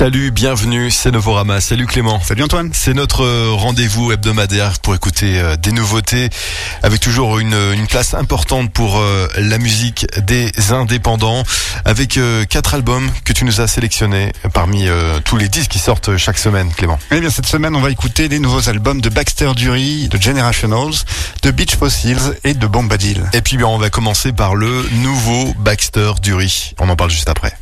Salut, bienvenue, c'est Novorama. Salut Clément. Salut Antoine. C'est notre euh, rendez-vous hebdomadaire pour écouter euh, des nouveautés, avec toujours une, une place importante pour euh, la musique des indépendants, avec quatre albums que tu nous as sélectionnés parmi tous les disques qui sortent chaque semaine, Clément. Eh bien, cette semaine, on va écouter les nouveaux albums de Baxter Dury, de Generationals, de Beach Fossils et de Bombadil. Et puis, bien, on va commencer par le nouveau Baxter Dury. On en parle juste après.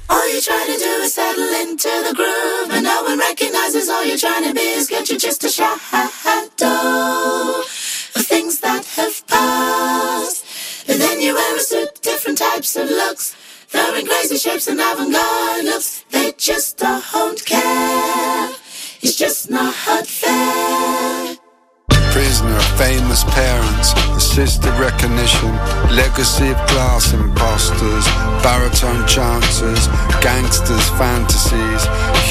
Into the groove, and no one recognizes all you're trying to be is get you just a shadow of things that have passed. And then you wear a suit, different types of looks, throwing crazy shapes and avant-garde looks. They just don't care. It's just not fair prisoner, of famous parents, assisted recognition, legacy of class imposters, baritone chances, gangsters' fantasies,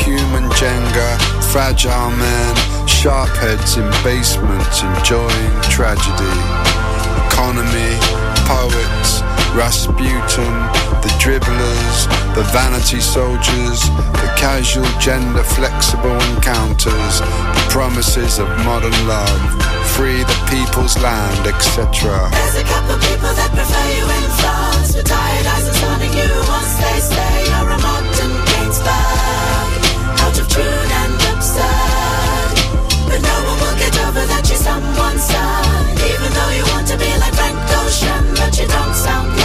human Jenga, fragile men, sharp heads in basements enjoying tragedy, economy, poets, Rasputin, the dribblers, the vanity soldiers, the casual gender flexible encounters, the promises of modern love, free the people's land, etc. There's a couple people that prefer you in France, retired eyes and sounding you once they say you're a modern Gainsbourg, out of tune and absurd. But no one will get over that you're someone's son, even though you want to be like Frank Ocean, but you don't sound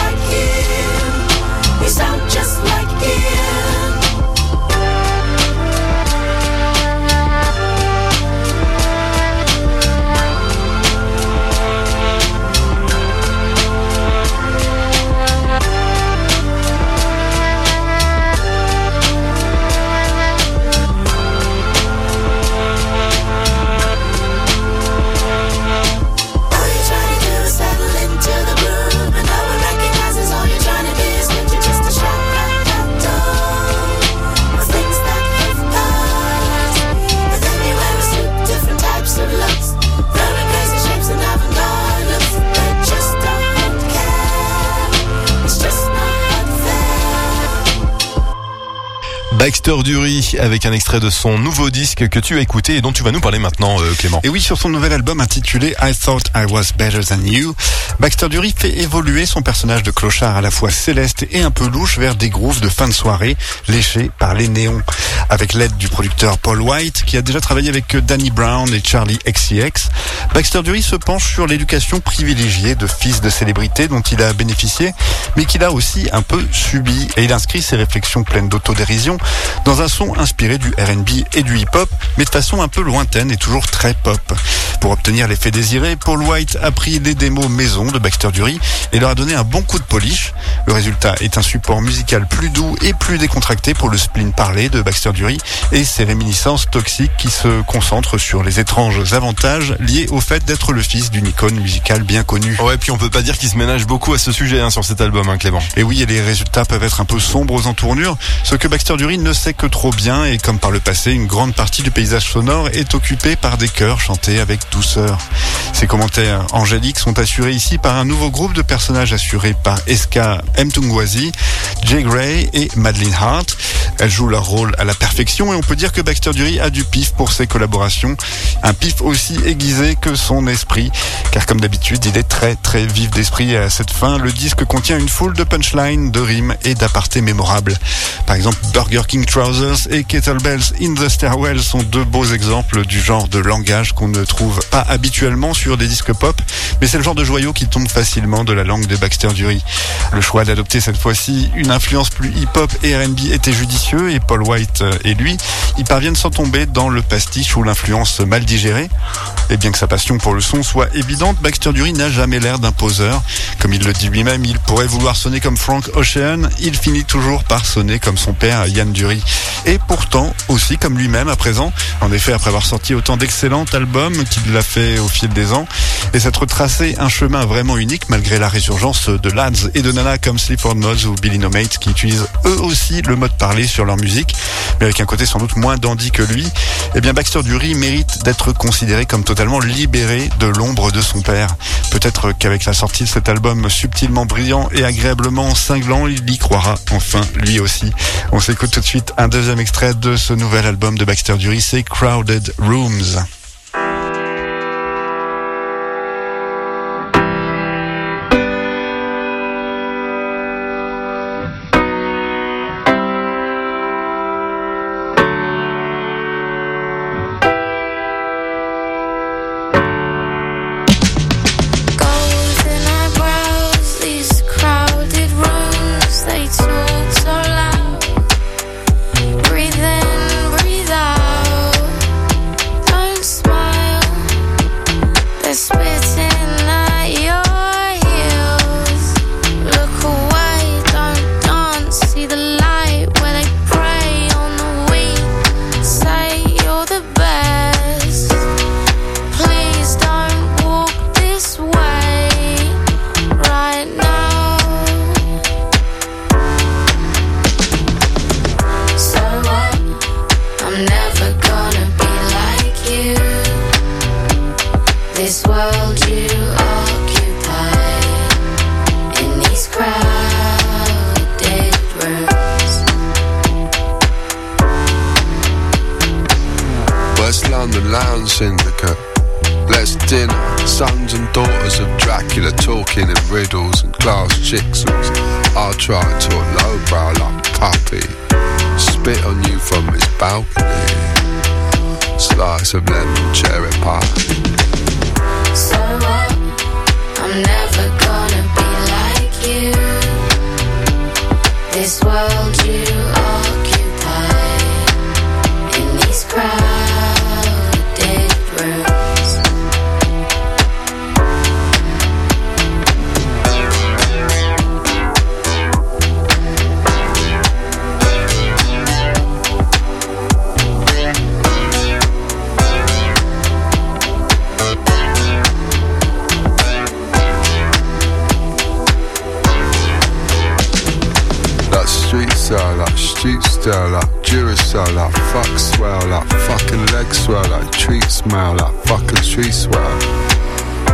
Baxter Dury avec un extrait de son nouveau disque que tu as écouté et dont tu vas nous parler maintenant euh, Clément. Et oui, sur son nouvel album intitulé I Thought I Was Better Than You, Baxter Dury fait évoluer son personnage de clochard à la fois céleste et un peu louche vers des grooves de fin de soirée léchés par les néons. Avec l'aide du producteur Paul White qui a déjà travaillé avec Danny Brown et Charlie XCX, Baxter Dury se penche sur l'éducation privilégiée de fils de célébrités dont il a bénéficié mais qu'il a aussi un peu subi et il inscrit ses réflexions pleines d'autodérision dans un son inspiré du RB et du hip-hop, mais de façon un peu lointaine et toujours très pop. Pour obtenir l'effet désiré, Paul White a pris les démos maison de Baxter Dury et leur a donné un bon coup de polish. Le résultat est un support musical plus doux et plus décontracté pour le spleen parlé de Baxter Dury et ses réminiscences toxiques qui se concentrent sur les étranges avantages liés au fait d'être le fils d'une icône musicale bien connue. Ouais, puis on peut pas dire qu'il se ménage beaucoup à ce sujet hein, sur cet album, hein, Clément. Et oui, et les résultats peuvent être un peu sombres en tournure, ce que Baxter Dury ne sait que trop bien et comme par le passé, une grande partie du paysage sonore est occupée par des chœurs chantés avec douceur. Ces commentaires angéliques sont assurés ici par un nouveau groupe de personnages assurés par Eska Mtungwazi, Jay Gray et Madeline Hart. Elles jouent leur rôle à la perfection et on peut dire que Baxter Dury a du pif pour ses collaborations. Un pif aussi aiguisé que son esprit, car comme d'habitude, il est très très vif d'esprit à cette fin. Le disque contient une foule de punchlines, de rimes et d'apartés mémorables. Par exemple, Burger King Trousers et Kettlebells in the Stairwell sont deux beaux exemples du genre de langage qu'on ne trouve pas habituellement sur des disques pop, mais c'est le genre de joyau qui tombe facilement de la langue de Baxter Dury. Le choix d'adopter cette fois-ci une influence plus hip-hop et R&B était judicieux et Paul White et lui, ils parviennent sans tomber dans le pastiche ou l'influence mal digérée. Et bien que sa passion pour le son soit évidente, Baxter Dury n'a jamais l'air d'un poseur. Comme il le dit lui-même, il pourrait vouloir sonner comme Frank Ocean, il finit toujours par sonner comme son père Yann Dury. Et pourtant, aussi comme lui-même à présent, en effet, après avoir sorti autant d'excellents albums qu'il l'a fait au fil des ans, et s'être tracé un chemin vraiment unique malgré la résurgence de lads et de nanas comme Sleaford Mods ou Billy No Mate qui utilisent eux aussi le mode parler sur leur musique, mais avec un côté sans doute moins dandy que lui, eh bien Baxter Dury mérite d'être considéré comme totalement libéré de l'ombre de son père. Peut-être qu'avec la sortie de cet album subtilement brillant et agréablement cinglant, il y croira enfin lui aussi. On s'écoute tout de suite un deuxième extrait de ce nouvel album de Baxter Dury, c'est Crowded Rooms. the well.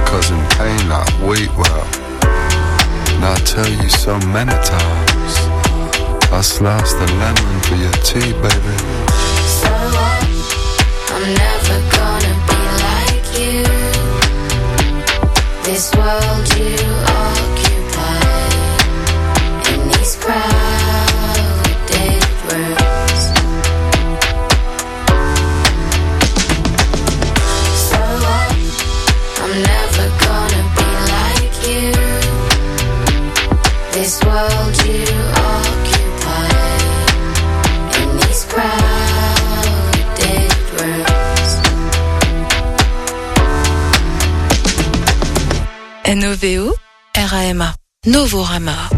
Cause in pain I wait well. And I tell you so many times, I slice the lemon for your tea, baby. So what? I'm never gonna be like you. This world you NOVO, RAMA, Novorama.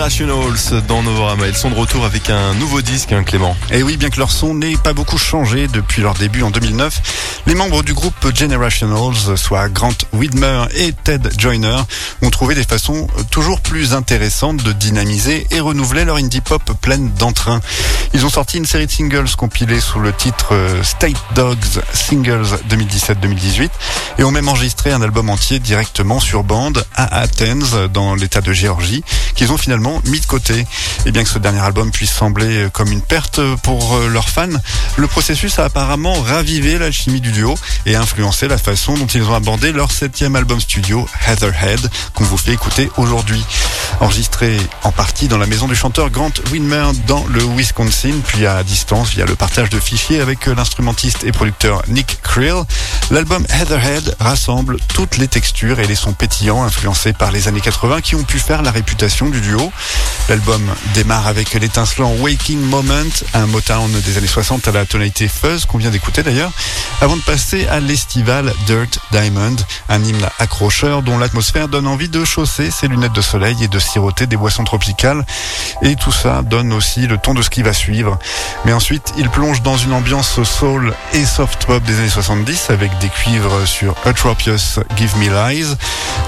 Generationals dans Novorama. Ils sont de retour avec un nouveau disque, hein, Clément. Et oui, bien que leur son n'ait pas beaucoup changé depuis leur début en 2009, les membres du groupe Generationals, soit Grant Widmer et Ted Joyner, ont trouvé des façons toujours plus intéressantes de dynamiser et renouveler leur indie pop pleine d'entrain. Ils ont sorti une série de singles compilés sous le titre euh, State Dogs Singles 2017-2018 et ont même enregistré un album entier directement sur bande à Athens dans l'état de Géorgie qu'ils ont finalement mis de côté. Et bien que ce dernier album puisse sembler comme une perte pour euh, leurs fans, le processus a apparemment ravivé l'alchimie du duo et influencé la façon dont ils ont abordé leur septième album studio, Heatherhead, qu'on vous fait écouter aujourd'hui. Enregistré en partie dans la maison du chanteur Grant Winmer dans le Wisconsin, puis à distance via le partage de fichiers avec l'instrumentiste et producteur Nick Krill, l'album Heatherhead rassemble toutes les textures et les sons pétillants influencés par les années 80 qui ont pu faire la réputation du duo. L'album démarre avec l'étincelant Waking Moment, un Motown des années 60 à la tonalité fuzz qu'on vient d'écouter d'ailleurs, avant de passer à l'estival Dirt Diamond, un hymne accrocheur dont l'atmosphère donne envie de chausser ses lunettes de soleil et de siroter des boissons tropicales. Et tout ça donne aussi le ton de ce qui va suivre. Mais ensuite, il plonge dans une ambiance soul et soft pop des années 70 avec des cuivres sur Atropius Give Me Lies.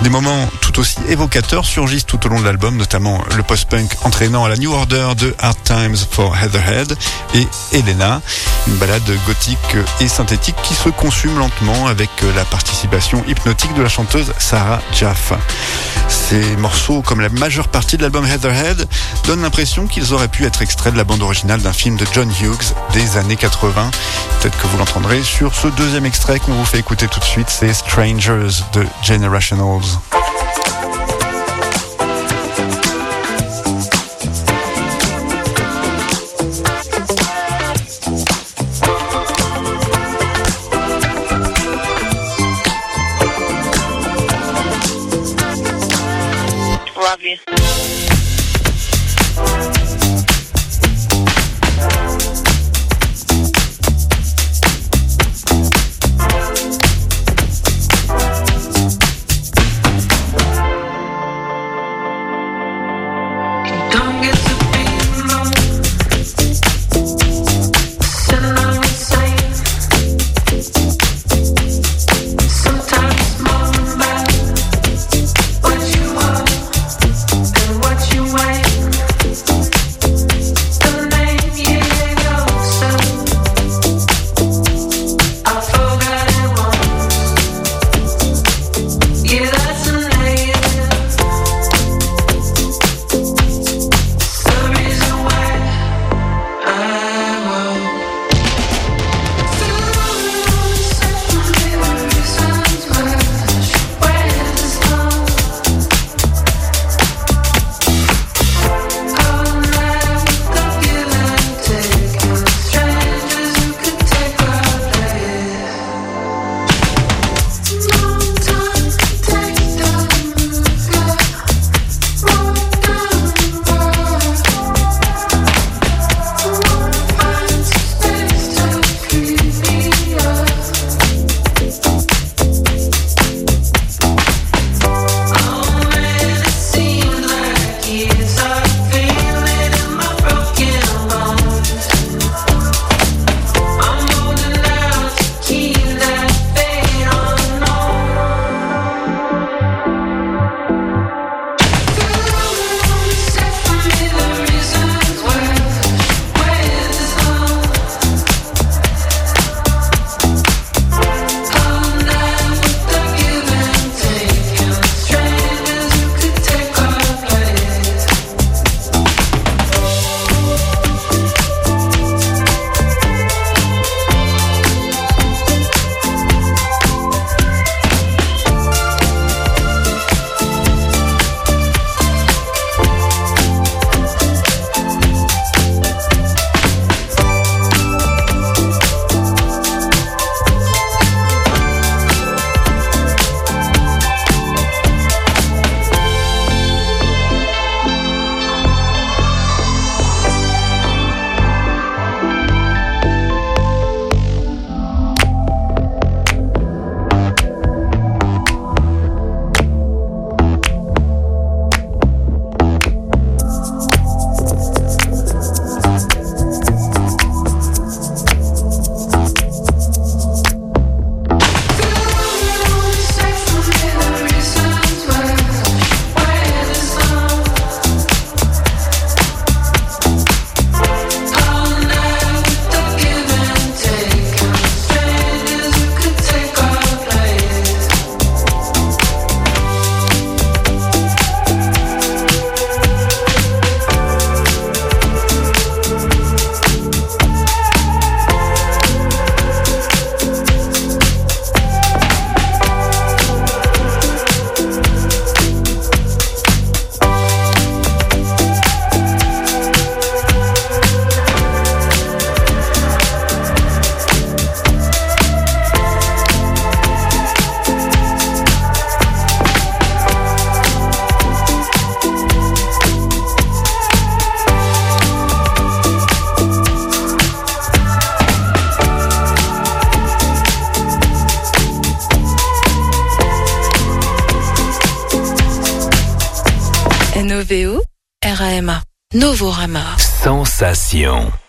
Des moments tout aussi évocateurs surgissent tout au long de l'album, notamment le post-punk entraînant à la New Order de Hard Times for Heatherhead et Elena, une balade gothique et synthétique qui se consume lentement avec la participation hypnotique de la chanteuse Sarah Jaffa. Ces morceaux, comme la majeure partie de l'album Heatherhead, donnent l'impression qu'ils auraient pu être extraits de la bande originale d'un film de John Hughes des années 80. Peut-être que vous l'entendrez sur ce deuxième extrait qu'on vous fait écouter tout de suite, c'est Strangers de Generationals. Sensation.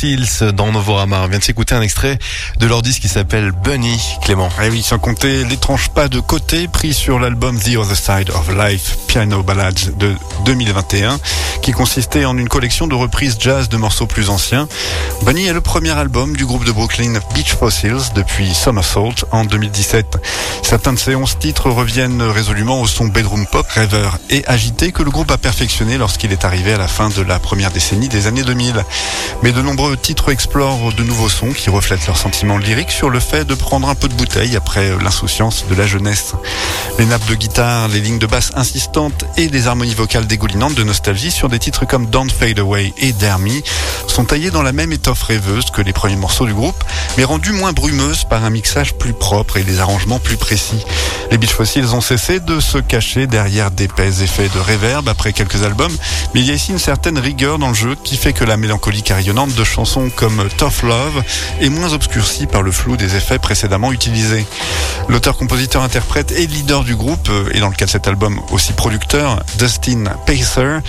Fossils dans Novorama. On vient de s'écouter un extrait de leur disque qui s'appelle Bunny, Clément. Et oui, sans compter l'étrange pas de côté pris sur l'album The Other Side of Life Piano Ballads de 2021, qui consistait en une collection de reprises jazz de morceaux plus anciens. Bunny est le premier album du groupe de Brooklyn Beach Fossils depuis Somersault en 2017. Certains de ces 11 titres reviennent résolument au son bedroom pop, rêveur et agité que le groupe a perfectionné lorsqu'il est arrivé à la fin de la première décennie des années 2000. Mais de nombreux titres explorent de nouveaux sons qui reflètent leurs sentiments lyriques sur le fait de prendre un peu de bouteille après l'insouciance de la jeunesse. Les nappes de guitare, les lignes de basse insistantes et les harmonies vocales dégoulinantes de nostalgie sur des titres comme Don't Fade Away et Dare Me sont taillés dans la même étoffe rêveuse que les premiers morceaux du groupe, mais rendues moins brumeuses par un mixage plus propre et des arrangements plus précis. Les Beach Fossils ont cessé de se cacher derrière d'épais effets de réverb après quelques albums, mais il y a ici une certaine rigueur dans le jeu qui fait que la mélancolie carillonnante de chansons comme Tough Love est moins obscurcie par le flou des effets précédemment utilisés. L'auteur, compositeur, interprète et leader du groupe, euh, et dans le cas de cet album aussi producteur, Dustin Pacer,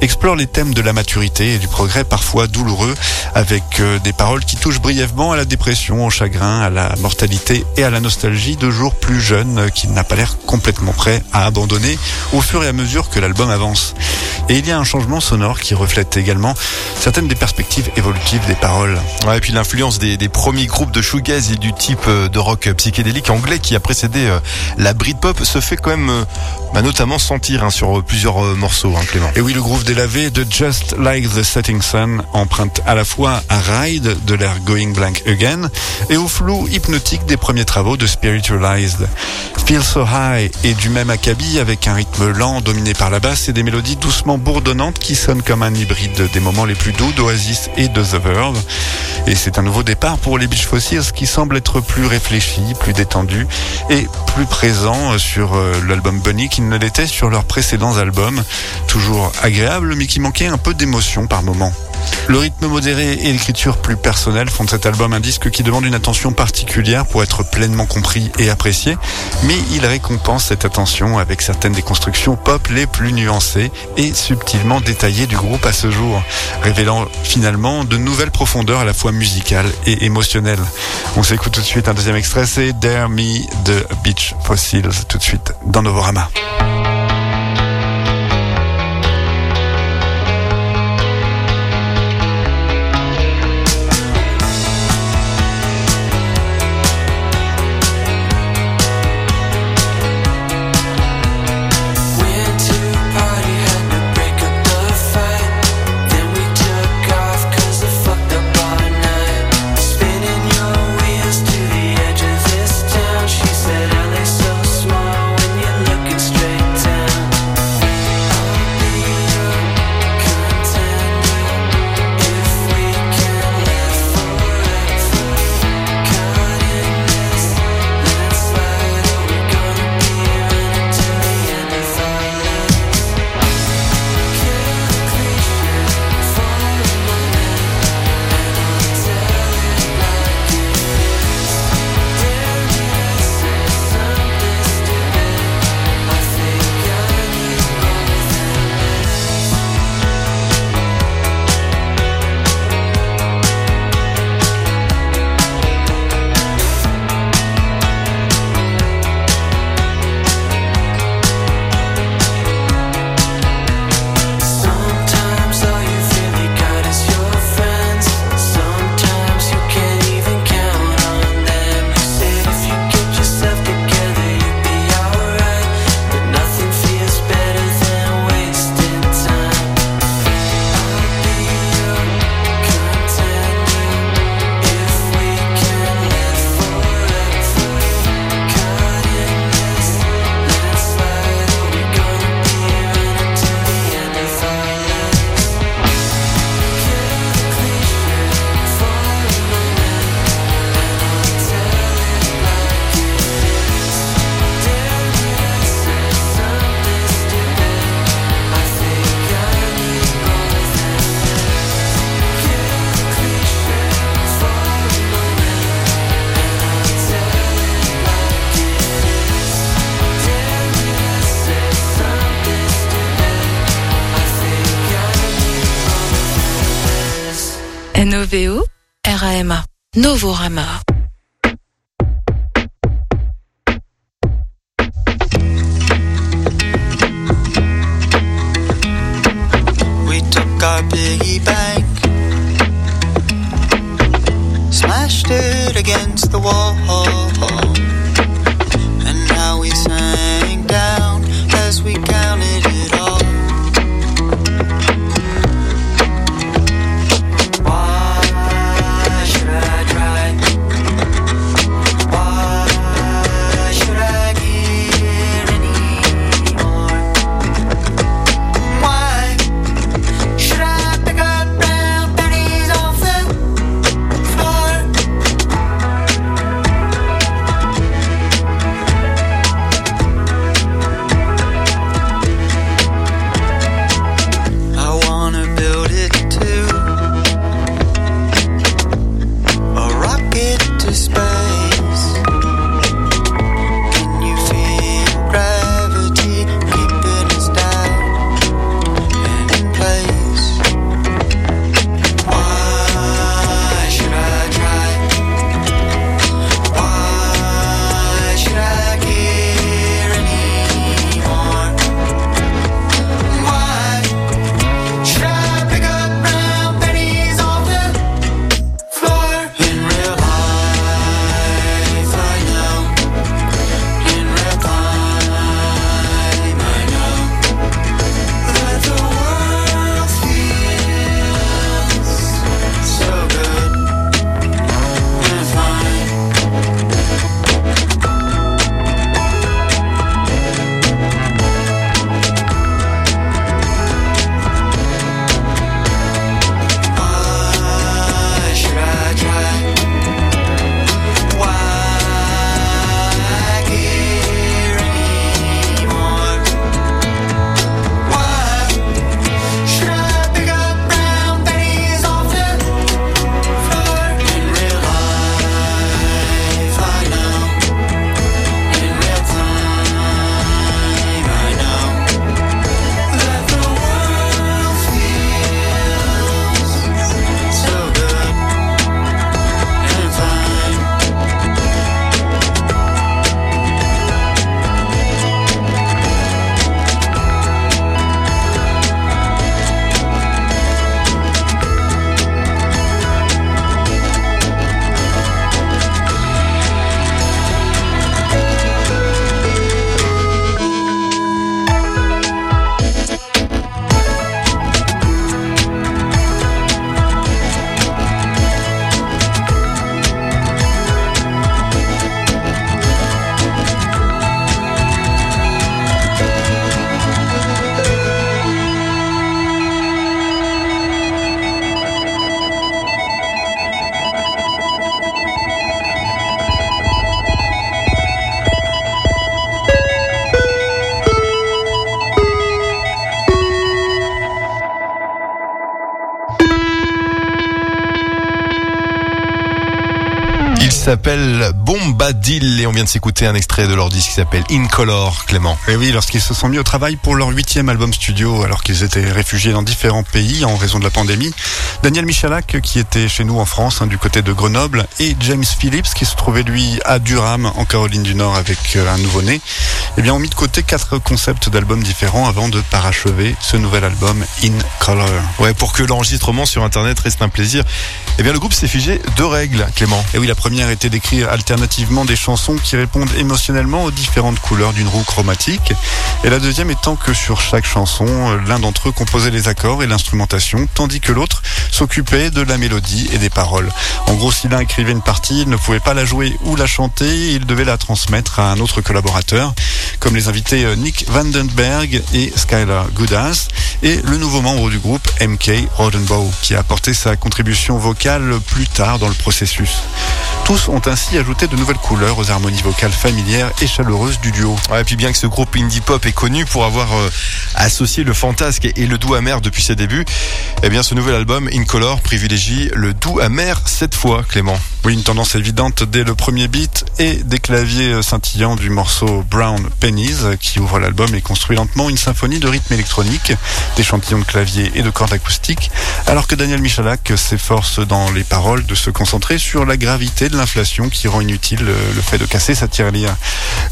explore les thèmes de la maturité et du progrès parfois douloureux, avec euh, des paroles qui touchent brièvement à la dépression, au chagrin, à la mortalité et à la nostalgie de jours plus jeunes euh, qu'il n'a pas l'air complètement prêt à abandonner au fur et à mesure que l'album avance. Et il y a un changement sonore qui reflète également certaines des perspectives évolutives des paroles. Ouais, et puis l'influence des, des, premiers groupes de shoegaze et du type euh, de rock psychédélique anglais qui a précédé euh, la Britpop se fait quand même bah, notamment sentir hein, sur plusieurs morceaux, hein, Clément. Et oui, le groove délavé de Just Like the Setting Sun emprunte à la fois à Ride de l'air Going Blank Again et au flou hypnotique des premiers travaux de Spiritualized. Feel So High est du même acabit avec un rythme lent dominé par la basse et des mélodies doucement bourdonnantes qui sonnent comme un hybride des moments les plus doux d'Oasis et de The Verve. Et c'est un nouveau départ pour les Beach Fossils qui semble être plus réfléchi, plus détendu et plus présent sur euh, l'album Bunny qu'il ne l'était sur leurs précédents albums. Toujours agréable mais qui manquait un peu d'émotion par moments. Le rythme modéré et l'écriture plus personnelle font de cet album un disque qui demande une attention particulière pour être pleinement compris et apprécié, mais il récompense cette attention avec certaines des constructions pop les plus nuancées et subtilement détaillées du groupe à ce jour, révélant finalement de nouvelles profondeurs à la fois musicales et émotionnelles. On s'écoute tout de suite un deuxième extrait, c'est Dare Me de Beach Fossils, tout de suite dans Novorama. Novorama. Et on vient de s'écouter un extrait de leur disque qui s'appelle In Color, Clément. Et oui, lorsqu'ils se sont mis au travail pour leur huitième album studio, alors qu'ils étaient réfugiés dans différents pays en raison de la pandémie, Daniel Michalak, qui était chez nous en France, hein, du côté de Grenoble, et James Phillips, qui se trouvait lui à Durham, en Caroline du Nord, avec euh, un nouveau-né, eh bien, ont mis de côté quatre concepts d'albums différents avant de parachever ce nouvel album In Color. Ouais, pour que l'enregistrement sur Internet reste un plaisir, eh bien, le groupe s'est figé deux règles, Clément. Et oui, la première était d'écrire alternativement des chansons qui répondent émotionnellement aux différentes couleurs d'une roue chromatique. Et la deuxième étant que sur chaque chanson, l'un d'entre eux composait les accords et l'instrumentation, tandis que l'autre s'occupait de la mélodie et des paroles. En gros, si l'un écrivait une partie, il ne pouvait pas la jouer ou la chanter, il devait la transmettre à un autre collaborateur, comme les invités euh, Nick Vandenberg et Skylar Goodass, et le nouveau membre du groupe, MK Rodenbow, qui a apporté sa contribution vocale plus tard dans le processus. Tous ont ainsi ajouté de nouvelles couleurs aux harmonies vocales familières et chaleureuses du duo. Ouais, et puis bien que ce groupe indie pop est connu pour avoir euh, associé le fantasque et le doux amer depuis ses débuts, eh bien ce nouvel album In Color privilégie le doux amer cette fois, Clément. Oui, une tendance évidente dès le premier beat et des claviers scintillants du morceau Brown Pennies qui ouvre l'album et construit lentement une symphonie de rythme électronique, d'échantillons de claviers et de cordes acoustiques, alors que Daniel Michalak s'efforce dans les paroles de se concentrer sur la gravité de l'inflation qui rend inutile euh, le fait de casser sa tirelire.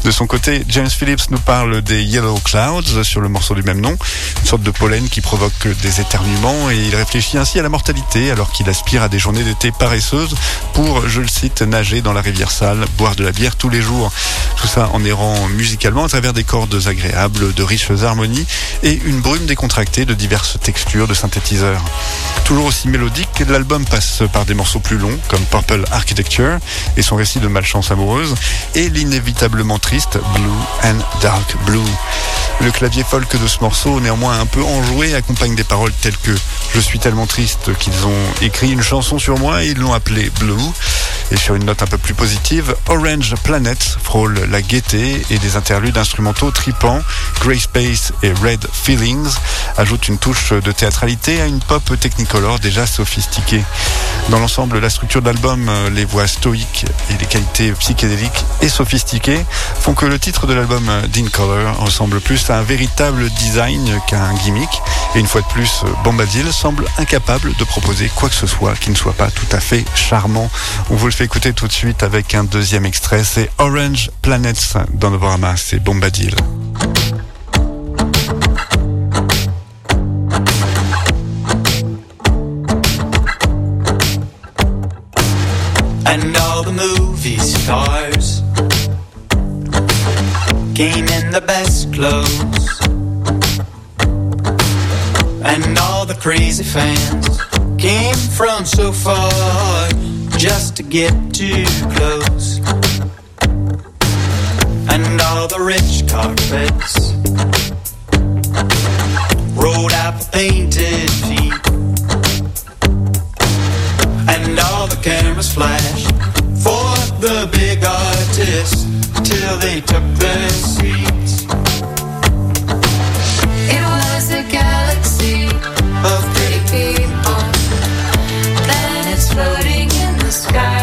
De son côté, James Phillips nous parle des Yellow Clouds sur le morceau du même nom, une sorte de pollen qui provoque des éternuements et il réfléchit ainsi à la mortalité alors qu'il aspire à des journées d'été paresseuses pour, je le cite, nager dans la rivière sale, boire de la bière tous les jours. Tout ça en errant musicalement à travers des cordes agréables, de riches harmonies et une brume décontractée de diverses textures de synthétiseurs. Toujours aussi mélodique, l'album passe par des morceaux plus longs comme Purple Architecture et son récit de malchance amoureuse et l'inévitablement triste Blue and Dark Blue. Le clavier folk de ce morceau, néanmoins un peu enjoué, accompagne des paroles telles que Je suis tellement triste qu'ils ont écrit une chanson sur moi et ils l'ont appelée Blue. Et sur une note un peu plus positive, Orange Planet frôle la gaieté et des interludes instrumentaux tripants, Grey Space et Red Feelings ajoutent une touche de théâtralité à une pop technicolor déjà sophistiquée. Dans l'ensemble, la structure de l'album, les voix stoïques et les qualités psychédéliques et sophistiquées font que le titre de l'album Dean Color ressemble plus à un véritable design qu'à un gimmick. Et une fois de plus, Bombadil semble incapable de proposer quoi que ce soit qui ne soit pas tout à fait charmant. On vous le fait écouter tout de suite avec un deuxième extrait. C'est Orange Planets dans Novorama. C'est Bombadil. and all the movie stars came in the best clothes, and all the crazy fans came from so far just to get too close, and all the rich carpets rolled out with painted feet. And all the cameras flashed for the big artists till they took their seats. Sky.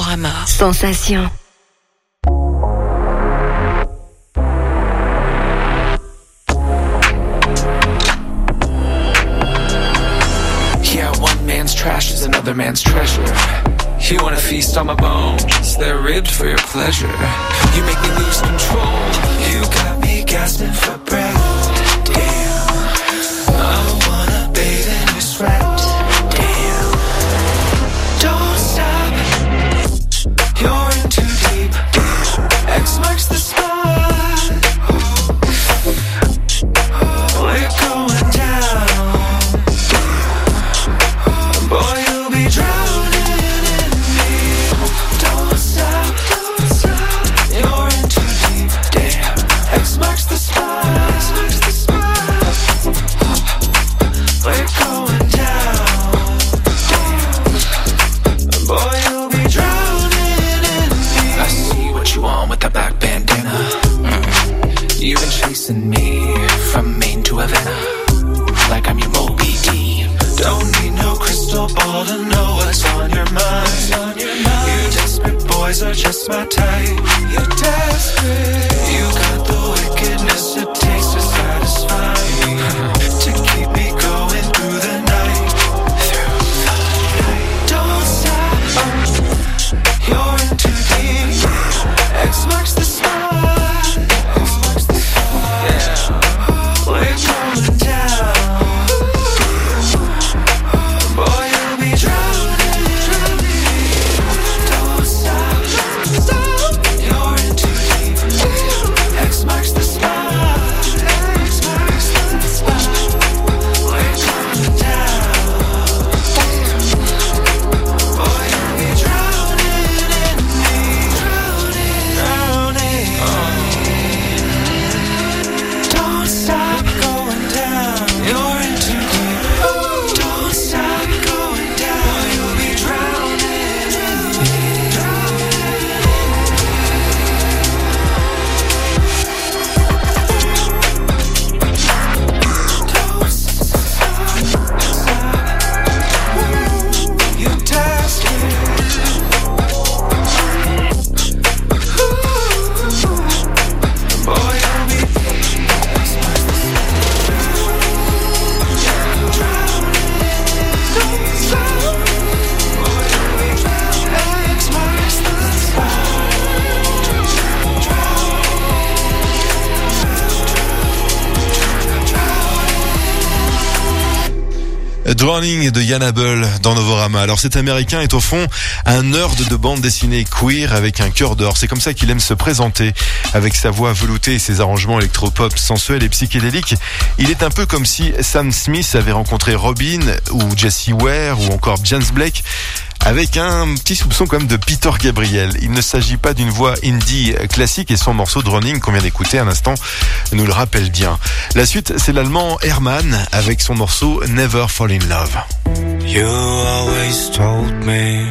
Novorama. Sensation. Yeah, one man's trash is another man's treasure. You wanna feast on my bones, they're ribbed for your pleasure. You make me lose Drowning de Yann Abel dans Novorama. Alors cet américain est au fond un nerd de bande dessinée queer avec un cœur d'or. C'est comme ça qu'il aime se présenter avec sa voix veloutée et ses arrangements électropop sensuels et psychédéliques. Il est un peu comme si Sam Smith avait rencontré Robin ou Jesse Ware ou encore James Blake avec un petit soupçon quand même de Peter Gabriel. Il ne s'agit pas d'une voix indie classique et son morceau Drowning qu'on vient d'écouter un instant nous le rappelle bien. La suite, c'est l'allemand Hermann avec son morceau Never Fall in Love. You always told me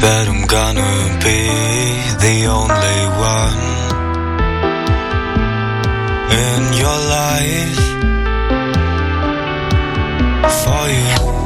that I'm gonna be the only one in your life for you.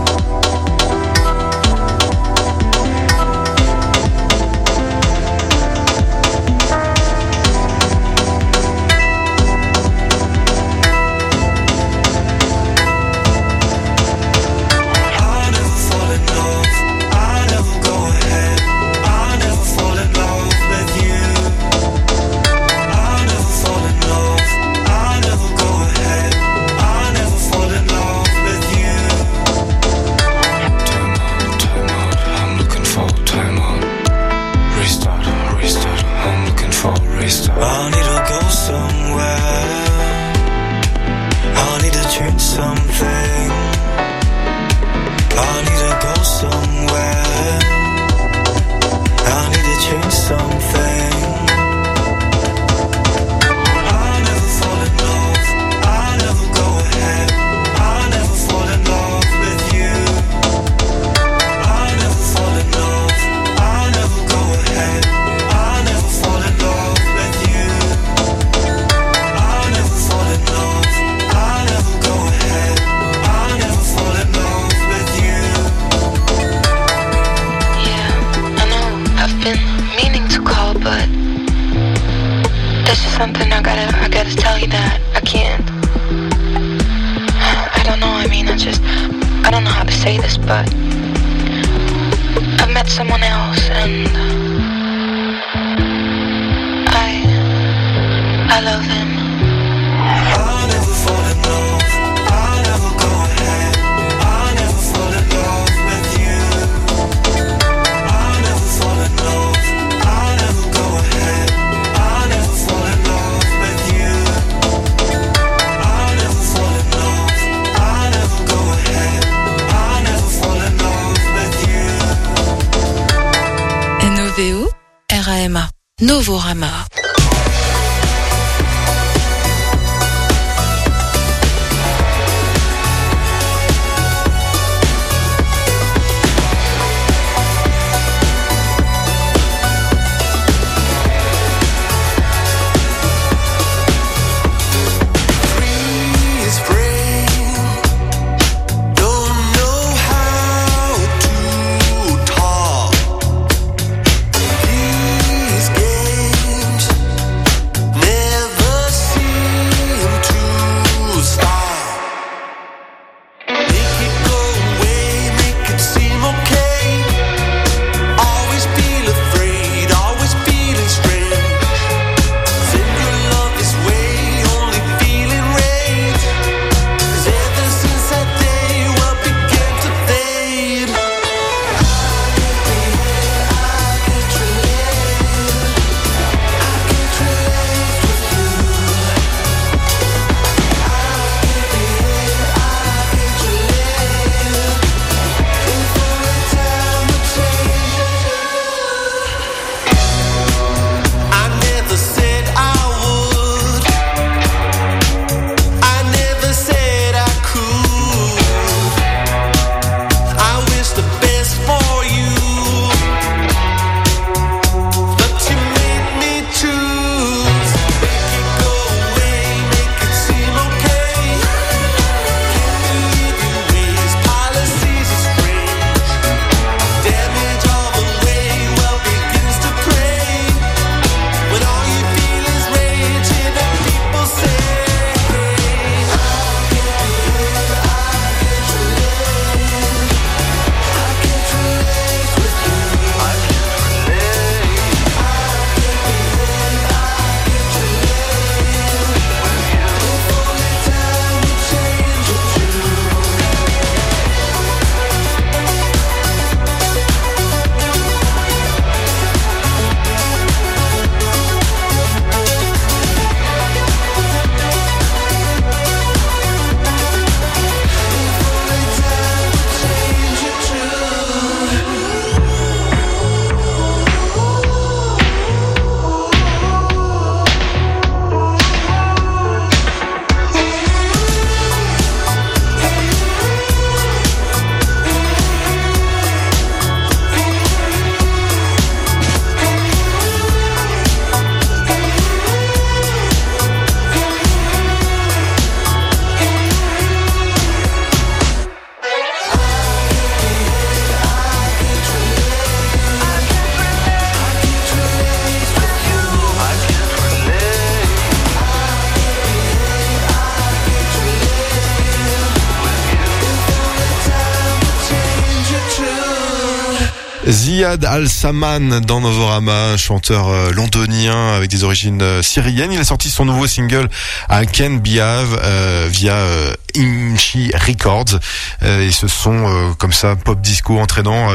Asie. Ziad Al-Saman dans Novorama, chanteur euh, londonien avec des origines euh, syriennes. Il a sorti son nouveau single I Can Behave euh, via euh, Imchi Records. Euh, et ce son euh, comme ça pop disco entraînant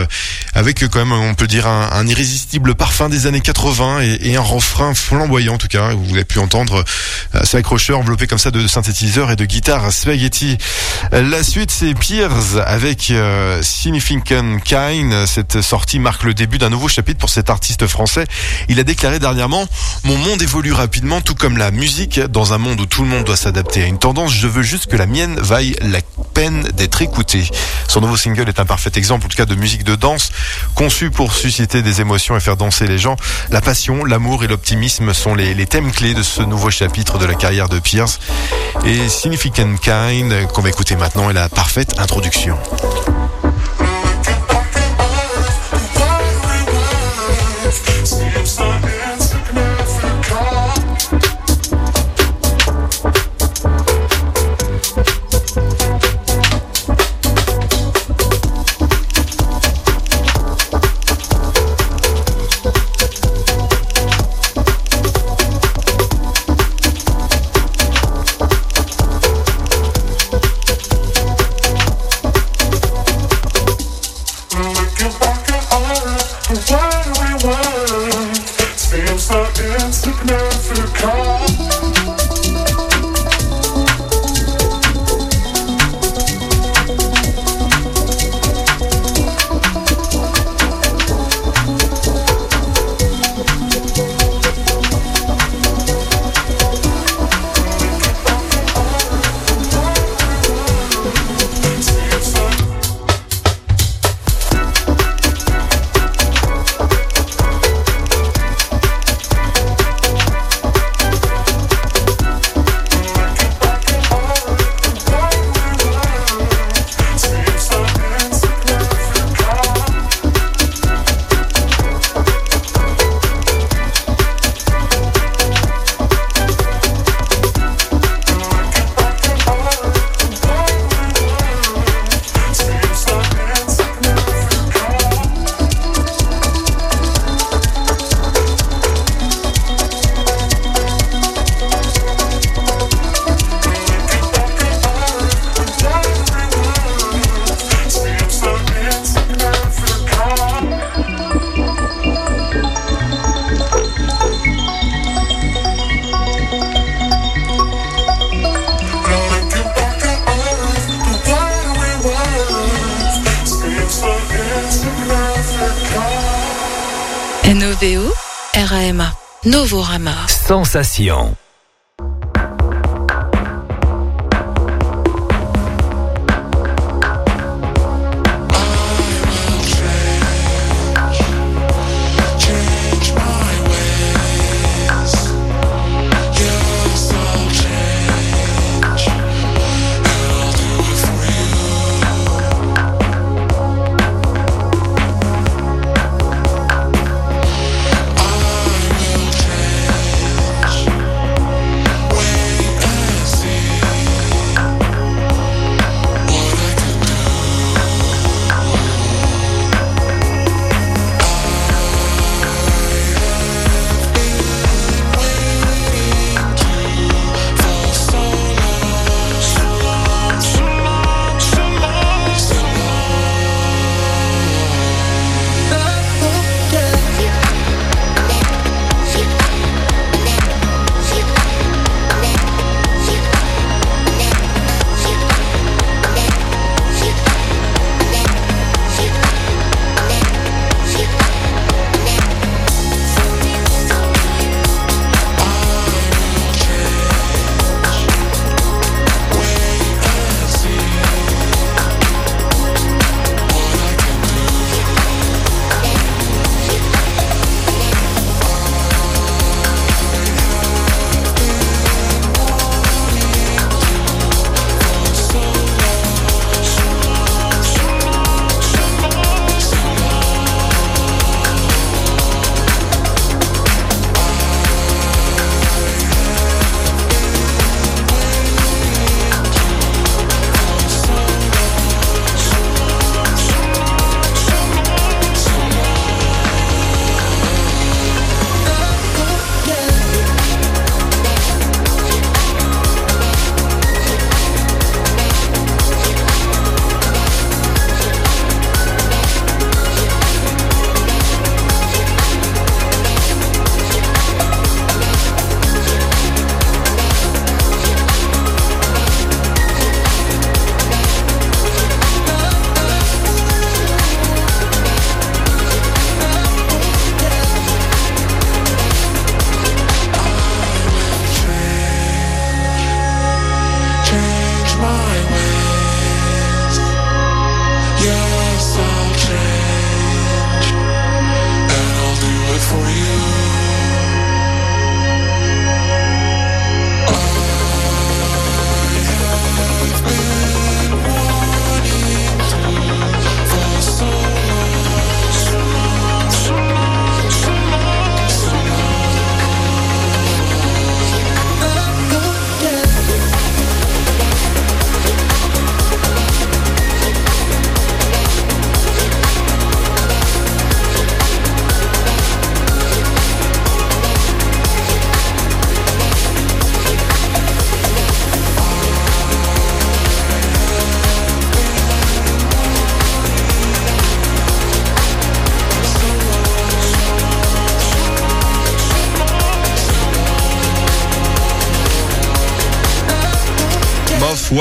avec quand même on peut dire un, irrésistible parfum des années 80 et, un refrain flamboyant en tout cas. Vous avez pu entendre euh, ce accrocheur enveloppé comme ça de synthétiseurs et de guitare spaghetti. La suite c'est Peers avec Significant Kind. Cette sortie marque le début d'un nouveau chapitre pour cet artiste français. Il a déclaré dernièrement Mon monde évolue rapidement, tout comme la musique. Dans un monde où tout le monde doit s'adapter à une tendance, je veux juste que la mienne vaille la peine d'être écoutée. Son nouveau single est un parfait exemple, en tout cas, de musique de danse, conçu pour susciter des émotions et faire danser les gens. La passion, l'amour et l'optimisme sont les, les thèmes clés de ce nouveau chapitre de la carrière de Pierce. Et Significant Kind, qu'on va écouter maintenant, est la parfaite introduction. Novorama. Sensation.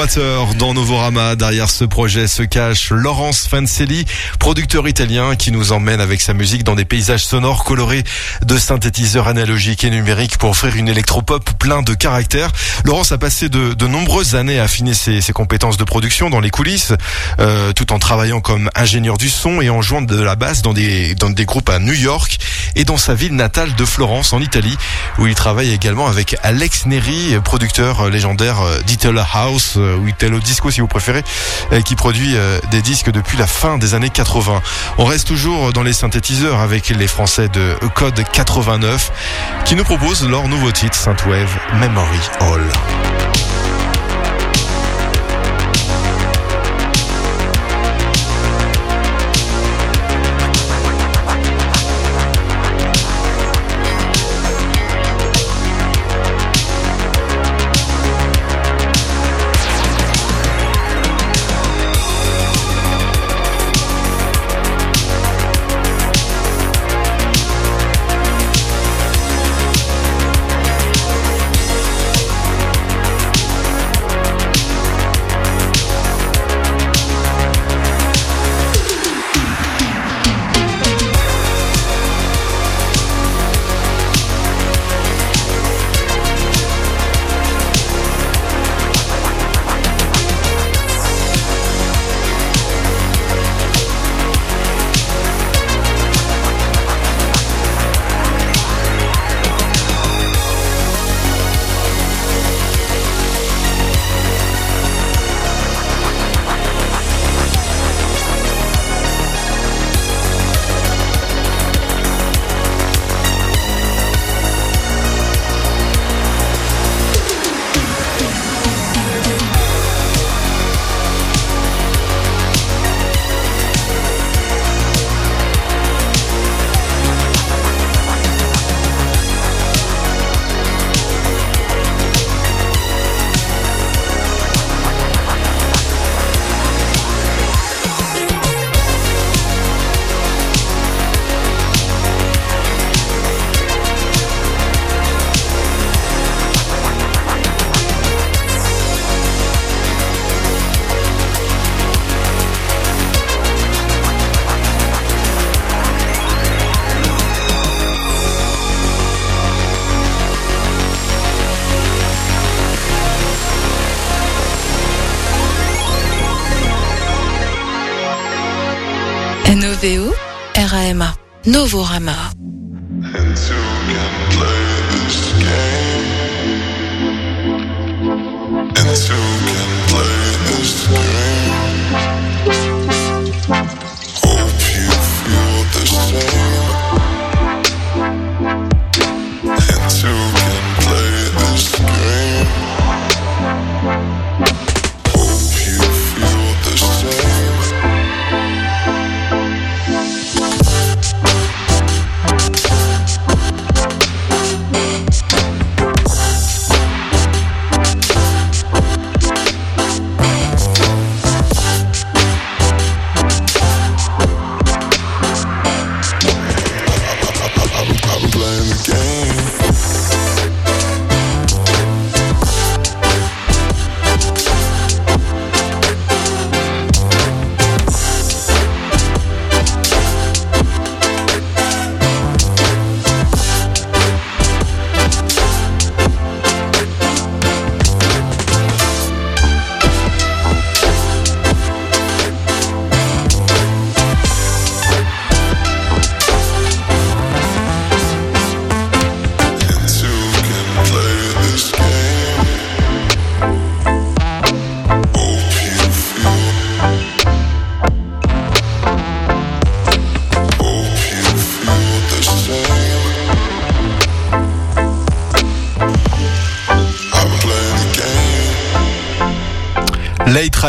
Dans Novorama. Derrière ce projet se cache Laurence Fancelli, producteur italien qui nous emmène avec sa musique dans des paysages sonores colorés de synthétiseurs analogiques et numériques pour offrir une électropop plein de caractère. Laurence a passé de, de nombreuses années à affiner ses, ses, compétences de production dans les coulisses, euh, tout en travaillant comme ingénieur du son et en jouant de la basse dans des, dans des groupes à New York et dans sa ville natale de Florence en Italie, où il travaille également avec Alex Neri, producteur légendaire d'Italo House ou Italo Disco si vous préférez, qui produit des disques depuis la fin des années 80. On reste toujours dans les synthétiseurs avec les Français de Code 89 qui nous proposent leur nouveau titre Synthwave Memory Hall.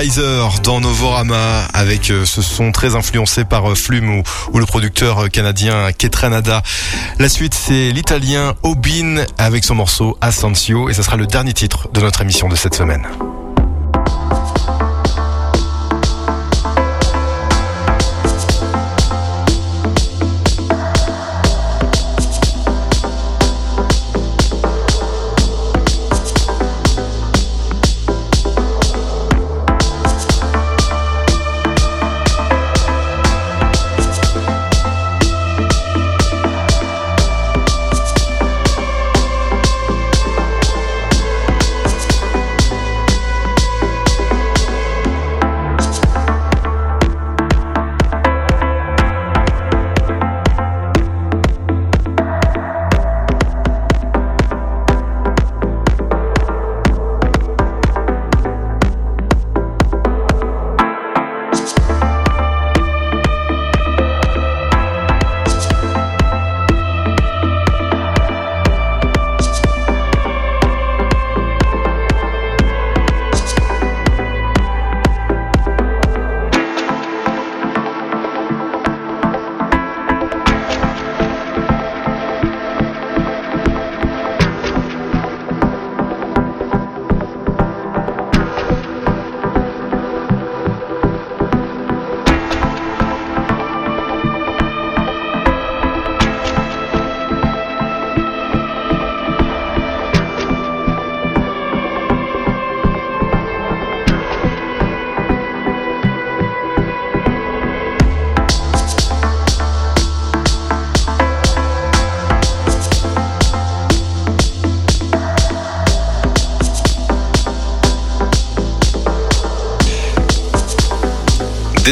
Riser dans Novorama avec euh, ce son très influencé par euh, Flume ou, le producteur euh, canadien Ketranada. La suite c'est l'italien Obin avec son morceau Asensio et ce sera le dernier titre de notre émission de cette semaine.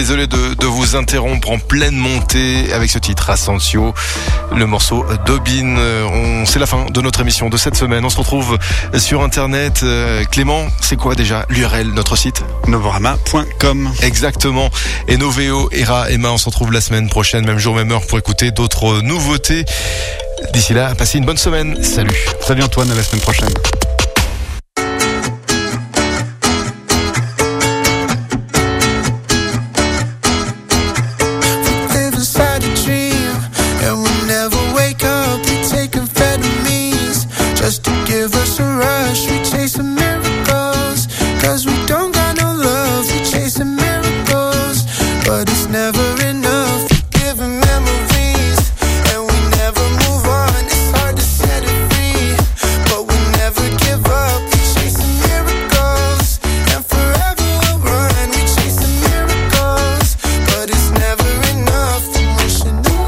Désolé de, de vous interrompre en pleine montée avec ce titre Ascensio, le morceau Dobin. Euh, On, c'est la fin de notre émission de cette semaine. On se retrouve sur internet. Euh, Clément, c'est quoi déjà l'URL, notre site? Novorama.com. Exactement. Et Noveo, Era, Emma, on se retrouve la semaine prochaine, même jour, même heure pour écouter d'autres nouveautés. D'ici là, passez une bonne semaine. Salut. Salut Antoine, à la semaine prochaine.